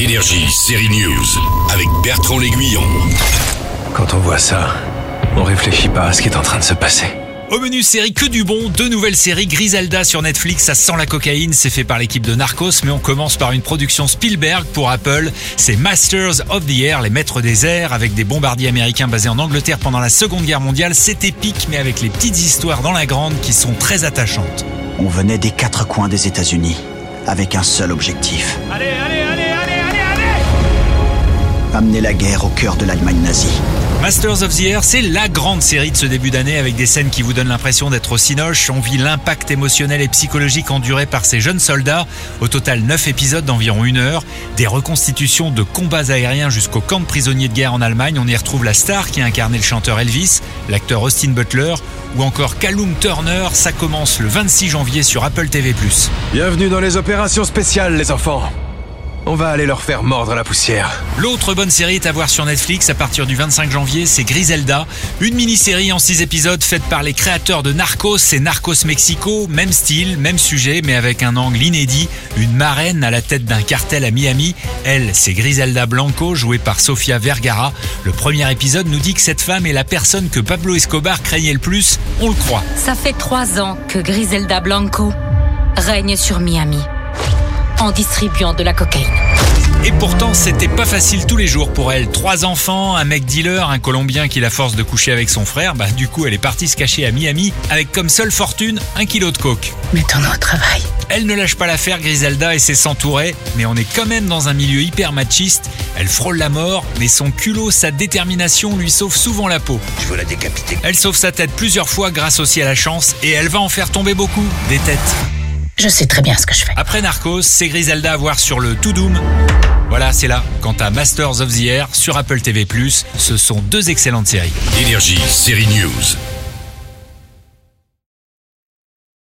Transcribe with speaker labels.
Speaker 1: Énergie, série News, avec Bertrand L'Aiguillon.
Speaker 2: Quand on voit ça, on réfléchit pas à ce qui est en train de se passer.
Speaker 3: Au menu série que du bon, deux nouvelles séries Griselda sur Netflix, ça sent la cocaïne, c'est fait par l'équipe de Narcos, mais on commence par une production Spielberg pour Apple, c'est Masters of the Air, les maîtres des airs, avec des bombardiers américains basés en Angleterre pendant la Seconde Guerre mondiale, c'est épique, mais avec les petites histoires dans la grande qui sont très attachantes.
Speaker 4: On venait des quatre coins des États-Unis, avec un seul objectif. Amener la guerre au cœur de l'Allemagne nazie.
Speaker 3: Masters of the Air, c'est la grande série de ce début d'année avec des scènes qui vous donnent l'impression d'être au cinoche. On vit l'impact émotionnel et psychologique enduré par ces jeunes soldats. Au total, 9 épisodes d'environ une heure. Des reconstitutions de combats aériens jusqu'au camp de prisonniers de guerre en Allemagne. On y retrouve la star qui a incarné le chanteur Elvis, l'acteur Austin Butler ou encore Callum Turner. Ça commence le 26 janvier sur Apple TV+.
Speaker 2: Bienvenue dans les opérations spéciales, les enfants. On va aller leur faire mordre la poussière.
Speaker 3: L'autre bonne série est à voir sur Netflix à partir du 25 janvier, c'est Griselda, une mini-série en 6 épisodes faite par les créateurs de Narcos, c'est Narcos Mexico, même style, même sujet, mais avec un angle inédit, une marraine à la tête d'un cartel à Miami. Elle, c'est Griselda Blanco, jouée par Sofia Vergara. Le premier épisode nous dit que cette femme est la personne que Pablo Escobar craignait le plus, on le croit.
Speaker 5: Ça fait trois ans que Griselda Blanco règne sur Miami en distribuant de la cocaïne.
Speaker 3: Et pourtant, c'était pas facile tous les jours pour elle. Trois enfants, un mec dealer, un Colombien qui la force de coucher avec son frère. Bah, du coup, elle est partie se cacher à Miami avec comme seule fortune un kilo de coke.
Speaker 5: Mettons-nous au travail.
Speaker 3: Elle ne lâche pas l'affaire, Griselda, et c'est s'entourer, mais on est quand même dans un milieu hyper machiste. Elle frôle la mort, mais son culot, sa détermination lui sauve souvent la peau.
Speaker 1: Je veux la décapiter.
Speaker 3: Elle sauve sa tête plusieurs fois grâce aussi à la chance, et elle va en faire tomber beaucoup, des têtes.
Speaker 5: Je sais très bien ce que je fais.
Speaker 3: Après Narcos, c'est Griselda à voir sur le To Doom. Voilà, c'est là. Quant à Masters of the Air sur Apple TV+, ce sont deux excellentes séries.
Speaker 1: Énergie, série News.